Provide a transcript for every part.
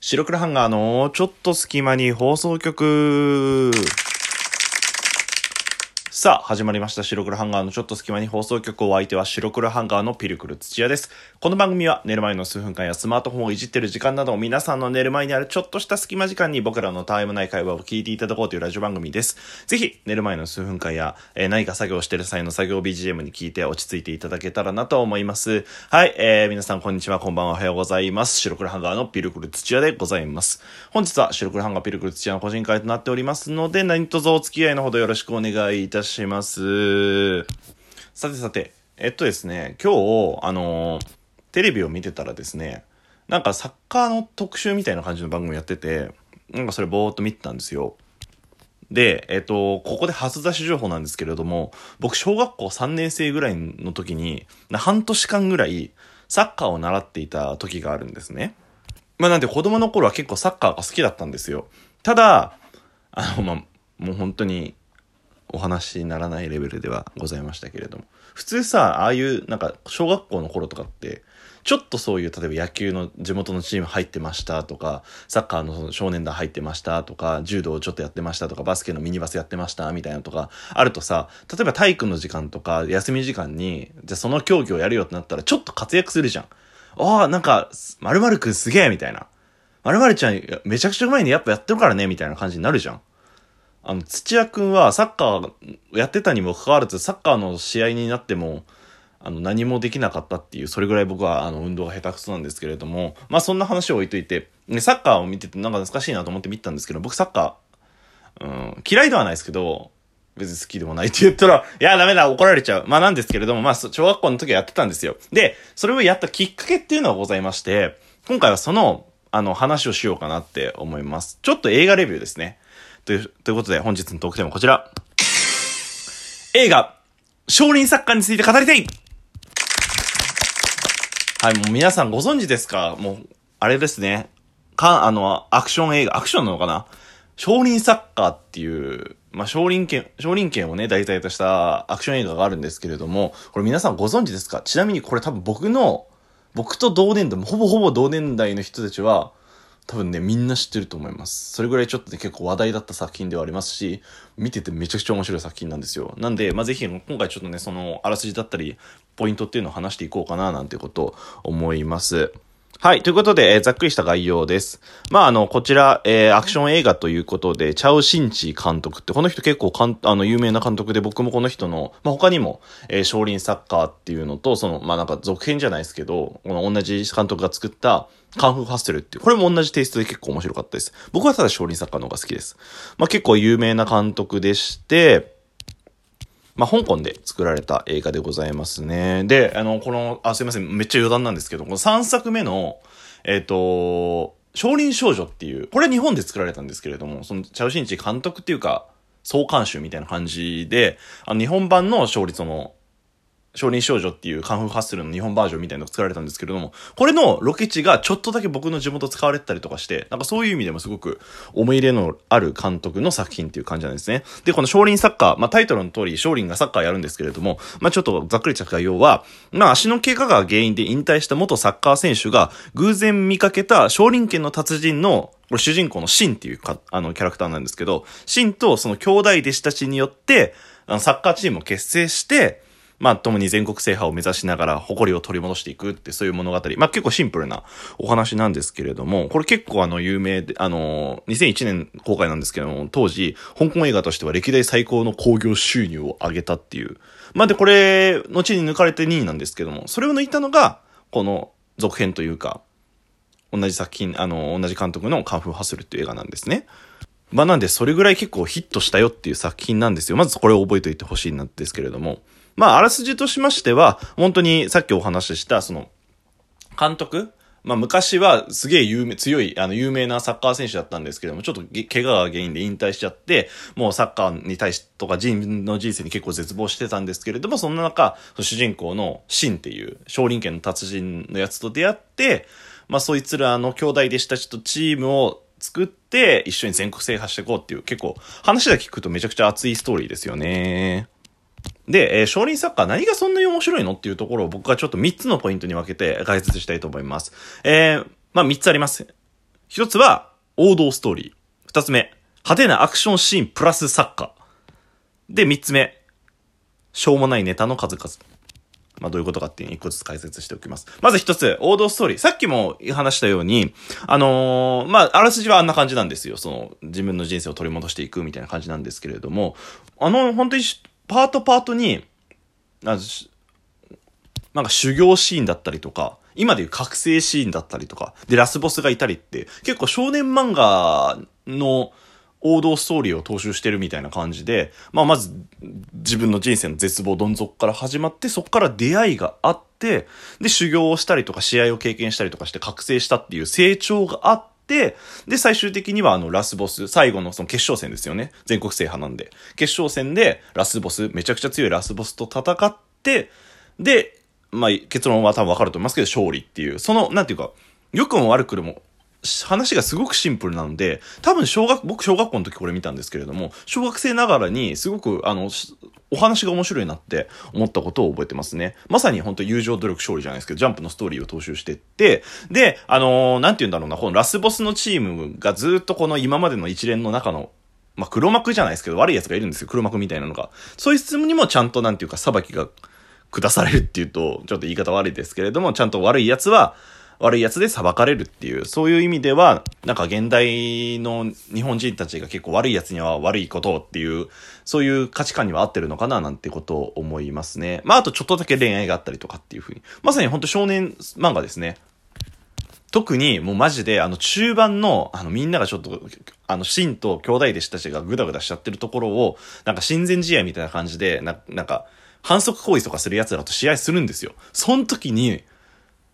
白黒ハンガーのちょっと隙間に放送局。さあ、始まりました。白黒ハンガーのちょっと隙間に放送局お相手は白黒ハンガーのピルクル土屋です。この番組は寝る前の数分間やスマートフォンをいじってる時間など皆さんの寝る前にあるちょっとした隙間時間に僕らのタイムない会話を聞いていただこうというラジオ番組です。ぜひ、寝る前の数分間や、えー何か作業してる際の作業 BGM に聞いて落ち着いていただけたらなと思います。はい、えー、皆さんこんにちは、こんばんは、おはようございます。白黒ハンガーのピルクル土屋でございます。本日は白黒ハンガーピルクル土屋の個人会となっておりますので、何卒お付き合いのほどよろしくお願いいたします。しますさてさて、えっとですね、今日、あのテレビを見てたらですね、なんかサッカーの特集みたいな感じの番組やってて、なんかそれぼーっと見てたんですよ。で、えっと、ここで初出し情報なんですけれども、僕、小学校3年生ぐらいの時に、半年間ぐらい、サッカーを習っていた時があるんですね。まあなんで子供の頃は結構サッカーが好きだったんですよ。ただ、あの、まあ、もう本当に、お話にならないレベルではございましたけれども。普通さ、ああいう、なんか、小学校の頃とかって、ちょっとそういう、例えば野球の地元のチーム入ってましたとか、サッカーのその少年団入ってましたとか、柔道ちょっとやってましたとか、バスケのミニバスやってましたみたいなとか、あるとさ、例えば体育の時間とか、休み時間に、じゃあその競技をやるよってなったら、ちょっと活躍するじゃん。ああ、なんか、〇〇くんすげえみたいな。〇〇ちゃん、めちゃくちゃうまいね、やっぱやってるからね、みたいな感じになるじゃん。あの、土屋くんはサッカーやってたにもかかわらず、サッカーの試合になっても、あの、何もできなかったっていう、それぐらい僕は、あの、運動が下手くそなんですけれども、まあ、そんな話を置いといて、ね、サッカーを見ててなんか懐かしいなと思って見てたんですけど、僕サッカー、うん、嫌いではないですけど、別に好きでもないって言ったら、いや、ダメだ、怒られちゃう。まあ、なんですけれども、まあ、小学校の時はやってたんですよ。で、それをやったきっかけっていうのがございまして、今回はその、あの、話をしようかなって思います。ちょっと映画レビューですね。という、ということで、本日のトークテーマはこちら。映画、少林サッカーについて語りたいはい、もう皆さんご存知ですか？もう、あれですね。か、あの、アクション映画、アクションなのかな？少林サッカーっていう、まあ、少林拳、少林拳をね、題材としたアクション映画があるんですけれども、これ皆さんご存知ですか？ちなみにこれ多分僕の、僕と同年代、ほぼほぼ同年代の人たちは、多分ね、みんな知ってると思います。それぐらいちょっとね、結構話題だった作品ではありますし、見ててめちゃくちゃ面白い作品なんですよ。なんで、まあ、ぜひ、今回ちょっとね、その、あらすじだったり、ポイントっていうのを話していこうかな、なんていうこと思います。はい。ということで、えーざっくりした概要です。まあ、あの、こちら、えーアクション映画ということで、チャオ・シンチ監督って、この人結構かん、あの、有名な監督で、僕もこの人の、まあ、他にも、えー少林サッカーっていうのと、その、まあ、なんか続編じゃないですけど、この同じ監督が作った、カンフーハッスルっていう、これも同じテイストで結構面白かったです。僕はただ少林サッカーの方が好きです。まあ、結構有名な監督でして、まあ、香港で作られた映画でございますね。で、あの、この、あ、すいません、めっちゃ余談なんですけど、この3作目の、えっ、と、少林少女っていう、これ日本で作られたんですけれども、その、チャウシンチ監督っていうか、総監修みたいな感じで、あの、日本版の勝率の、少林少女っていうカンフーハッスルの日本バージョンみたいなのが作られたんですけれども、これのロケ地がちょっとだけ僕の地元使われてたりとかして、なんかそういう意味でもすごく思い入れのある監督の作品っていう感じなんですね。で、この少林サッカー、まあタイトルの通り少林がサッカーやるんですけれども、まあちょっとざっくりした概要は、まあ足の怪我が原因で引退した元サッカー選手が偶然見かけた少林拳の達人のこれ主人公のシンっていうか、あの、キャラクターなんですけど、シンとその兄弟弟子たちによって、あの、サッカーチームを結成して、まあ、共に全国制覇を目指しながら誇りを取り戻していくってそういう物語。まあ結構シンプルなお話なんですけれども、これ結構あの有名で、あの、2001年公開なんですけども、当時、香港映画としては歴代最高の興行収入を上げたっていう。まあで、これ、後に抜かれて2位なんですけども、それを抜いたのが、この続編というか、同じ作品、あの、同じ監督のカンフーハスルっていう映画なんですね。まあなんで、それぐらい結構ヒットしたよっていう作品なんですよ。まずこれを覚えておいてほしいんですけれども。まあ、あらすじとしましては、本当にさっきお話しした、その、監督まあ、昔はすげえ有名、強い、あの、有名なサッカー選手だったんですけども、ちょっと怪我が原因で引退しちゃって、もうサッカーに対し、とか自分の人生に結構絶望してたんですけれども、そんな中、主人公のシンっていう少林拳の達人のやつと出会って、まあ、そいつらの兄弟弟子たちとチームを作って、一緒に全国制覇していこうっていう、結構、話だけ聞くとめちゃくちゃ熱いストーリーですよね。で、えー少林サッカー何がそんなに面白いのっていうところを僕はちょっと3つのポイントに分けて解説したいと思います。えーまあ3つあります。一つは王道ストーリー。二つ目、派手なアクションシーンプラスサッカー。で、三つ目、しょうもないネタの数々。まあ、どういうことかっていうのを一個ずつ解説しておきます。まず一つ、王道ストーリー。さっきも話したように、あのー、まあ、あらすじはあんな感じなんですよ。その、自分の人生を取り戻していくみたいな感じなんですけれども、あの、本当に、パートパートに、なんか修行シーンだったりとか、今でいう覚醒シーンだったりとか、で、ラスボスがいたりって、結構少年漫画の、王道ストーリーを踏襲してるみたいな感じで、まあまず自分の人生の絶望どん底から始まって、そこから出会いがあって、で修行をしたりとか試合を経験したりとかして覚醒したっていう成長があって、で最終的にはあのラスボス、最後のその決勝戦ですよね。全国制覇なんで。決勝戦でラスボス、めちゃくちゃ強いラスボスと戦って、で、まあ結論は多分わかると思いますけど、勝利っていう、その、なんていうか、良くも悪くも話がすごくシンプルなので、多分小学、僕小学校の時これ見たんですけれども、小学生ながらにすごくあの、お話が面白いなって思ったことを覚えてますね。まさに本当友情努力勝利じゃないですけど、ジャンプのストーリーを踏襲してって、で、あのー、なんて言うんだろうな、このラスボスのチームがずっとこの今までの一連の中のまあ、黒幕じゃないですけど、悪い奴がいるんですよ。黒幕みたいなのが。そういう質問にもちゃんと、なんていうか、裁きが下されるっていうと、ちょっと言い方悪いですけれども、ちゃんと悪い奴は、悪いやつで裁かれるっていう、そういう意味では、なんか現代の日本人たちが結構悪いやつには悪いことっていう、そういう価値観には合ってるのかななんてことを思いますね。まあ、あとちょっとだけ恋愛があったりとかっていうふうに。まさに本当少年漫画ですね。特にもうマジであの中盤のあのみんながちょっとあのシンと兄弟弟子たちがグダグダしちゃってるところをなんか親善試合みたいな感じでななんか反則行為とかする奴らと試合するんですよ。その時に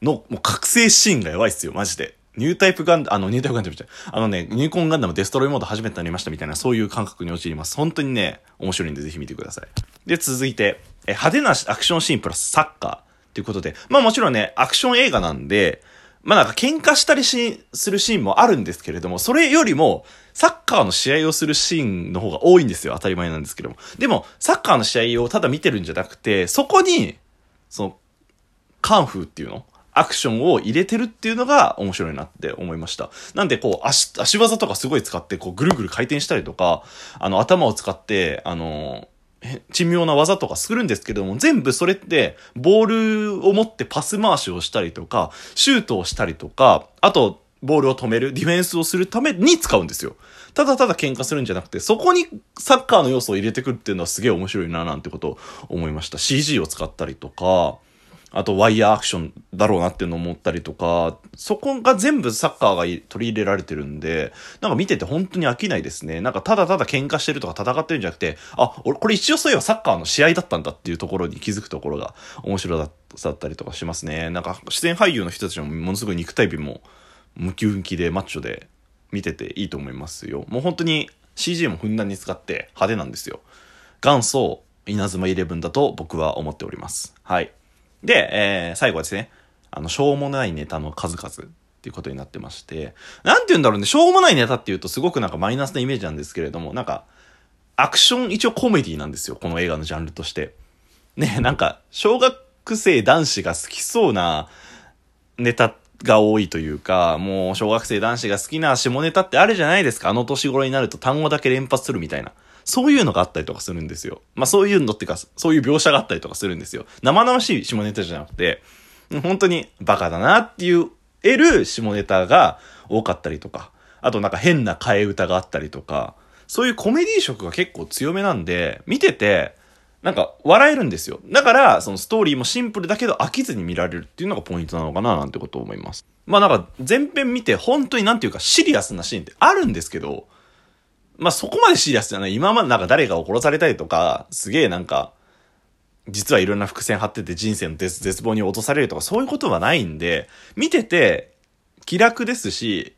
の、もう覚醒シーンがやばいっすよ、マジで。ニュータイプガンダム、あの、ニュータイプガンダムじゃあのね、ニューコンガンダムデストロイモード初めてなりましたみたいな、そういう感覚に陥ります。本当にね、面白いんでぜひ見てください。で、続いて、え、派手なアクションシーンプラスサッカーということで、まあもちろんね、アクション映画なんで、まあなんか喧嘩したりし、するシーンもあるんですけれども、それよりも、サッカーの試合をするシーンの方が多いんですよ。当たり前なんですけども。でも、サッカーの試合をただ見てるんじゃなくて、そこに、その、カンフーっていうのアクションを入れてるっていうのが面白いなって思いました。なんでこう足、足技とかすごい使ってこうぐるぐる回転したりとか、あの頭を使って、あの、珍妙な技とかするんですけども、全部それって、ボールを持ってパス回しをしたりとか、シュートをしたりとか、あと、ボールを止める、ディフェンスをするために使うんですよ。ただただ喧嘩するんじゃなくて、そこにサッカーの要素を入れてくるっていうのはすげえ面白いななんてことを思いました。CG を使ったりとか、あとワイヤーアクションだろうなっていうのを思ったりとか、そこが全部サッカーが取り入れられてるんで、なんか見てて本当に飽きないですね。なんかただただ喧嘩してるとか戦ってるんじゃなくて、あ、俺これ一応そういえばサッカーの試合だったんだっていうところに気づくところが面白だったりとかしますね。なんか出演俳優の人たちもものすごい肉体美もムキムキでマッチョで見てていいと思いますよ。もう本当に CG もふんだんに使って派手なんですよ。元祖稲妻イレブンだと僕は思っております。はい。で、えー、最後はですね、あの、しょうもないネタの数々っていうことになってまして、なんて言うんだろうね、しょうもないネタっていうとすごくなんかマイナスなイメージなんですけれども、なんか、アクション一応コメディなんですよ、この映画のジャンルとして。ね、なんか、小学生男子が好きそうなネタが多いというか、もう小学生男子が好きな下ネタってあるじゃないですか。あの年頃になると単語だけ連発するみたいな。そういうのがあったりとかするんですよ。まあそういうのっていうか、そういう描写があったりとかするんですよ。生々しい下ネタじゃなくて、本当にバカだなっていう得る下ネタが多かったりとか、あとなんか変な替え歌があったりとか、そういうコメディ色が結構強めなんで、見てて、なんか笑えるんですよ。だから、そのストーリーもシンプルだけど飽きずに見られるっていうのがポイントなのかななんてことを思います。まあなんか前編見て本当になんていうかシリアスなシーンってあるんですけど、まあ、そこまでシリアスじゃない。今までなんか誰かを殺されたりとか、すげえなんか、実はいろんな伏線張ってて人生の絶望に落とされるとかそういうことはないんで、見てて気楽ですし、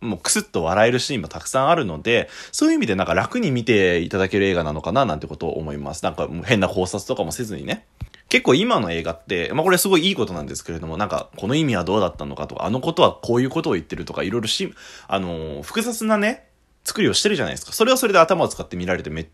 もうクスッと笑えるシーンもたくさんあるので、そういう意味でなんか楽に見ていただける映画なのかななんてことを思います。なんかもう変な考察とかもせずにね。結構今の映画って、まあこれすごいいいことなんですけれども、なんかこの意味はどうだったのかとか、あのことはこういうことを言ってるとか、いろいろし、あのー、複雑なね、作りをしてるじゃないですか。それはそれで頭を使って見られてめっ、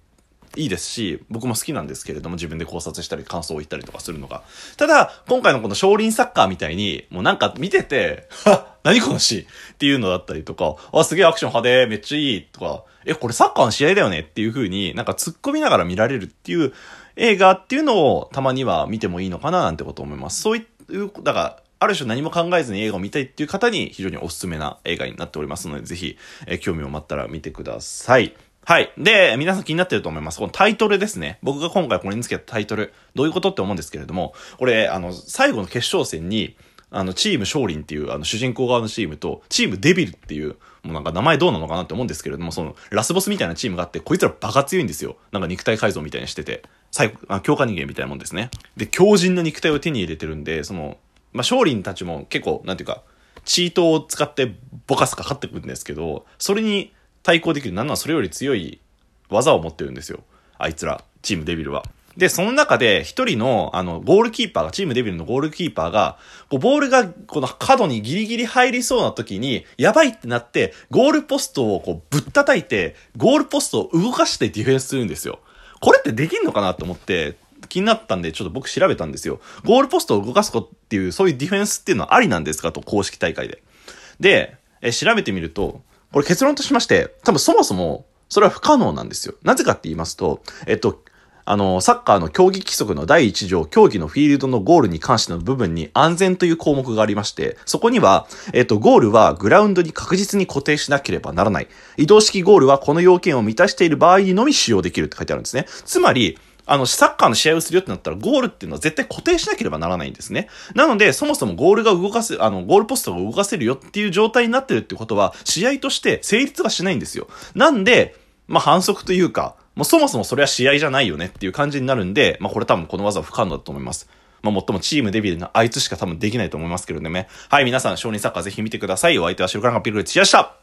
いいですし、僕も好きなんですけれども、自分で考察したり感想を言ったりとかするのが。ただ、今回のこの少林サッカーみたいに、もうなんか見てて、は何このシーンっていうのだったりとか、あ、すげえアクション派手、めっちゃいいとか、え、これサッカーの試合だよねっていう風になんか突っ込みながら見られるっていう映画っていうのをたまには見てもいいのかななんてこと思います。そういう、だから、ある種何も考えずに映画を見たいっていう方に非常におすすめな映画になっておりますので、ぜひ、え興味を持ったら見てください。はい。で、皆さん気になってると思います。このタイトルですね。僕が今回これにつけたタイトル。どういうことって思うんですけれども、これ、あの、最後の決勝戦に、あの、チーム勝林っていう、あの、主人公側のチームと、チームデビルっていう、もうなんか名前どうなのかなって思うんですけれども、その、ラスボスみたいなチームがあって、こいつらバカ強いんですよ。なんか肉体改造みたいにしてて。最後、あ強化人間みたいなもんですね。で、強靭な肉体を手に入れてるんで、その、まあ、勝林たちも結構、なんていうか、チートを使ってボカスかかってくるんですけど、それに対抗できる、なんならそれより強い技を持ってるんですよ。あいつら、チームデビルは。で、その中で一人の、あの、ゴールキーパーが、チームデビルのゴールキーパーが、こう、ボールが、この角にギリギリ入りそうな時に、やばいってなって、ゴールポストをこう、ぶったたいて、ゴールポストを動かしてディフェンスするんですよ。これってできんのかなと思って、気になったんで、ちょっと僕調べたんですよ。ゴールポストを動かすことっていう、そういうディフェンスっていうのはありなんですか？と、公式大会で。で、え、調べてみると、これ結論としまして、多分そもそも、それは不可能なんですよ。なぜかって言いますと、えっと、あの、サッカーの競技規則の第1条、競技のフィールドのゴールに関しての部分に安全という項目がありまして、そこには、えっと、ゴールはグラウンドに確実に固定しなければならない。移動式ゴールはこの要件を満たしている場合にのみ使用できるって書いてあるんですね。つまり、あの、サッカーの試合をするよってなったら、ゴールっていうのは絶対固定しなければならないんですね。なので、そもそもゴールが動かせ、あの、ゴールポストが動かせるよっていう状態になってるってことは、試合として成立がしないんですよ。なんで、まあ、反則というか、もうそもそもそれは試合じゃないよねっていう感じになるんで、まあこれ多分この技は不可能だと思います。まあ、もっともチームデビューのあいつしか多分できないと思いますけどね。はい、皆さん、少人サッカーぜひ見てください。お相手は白からがピルルチでした。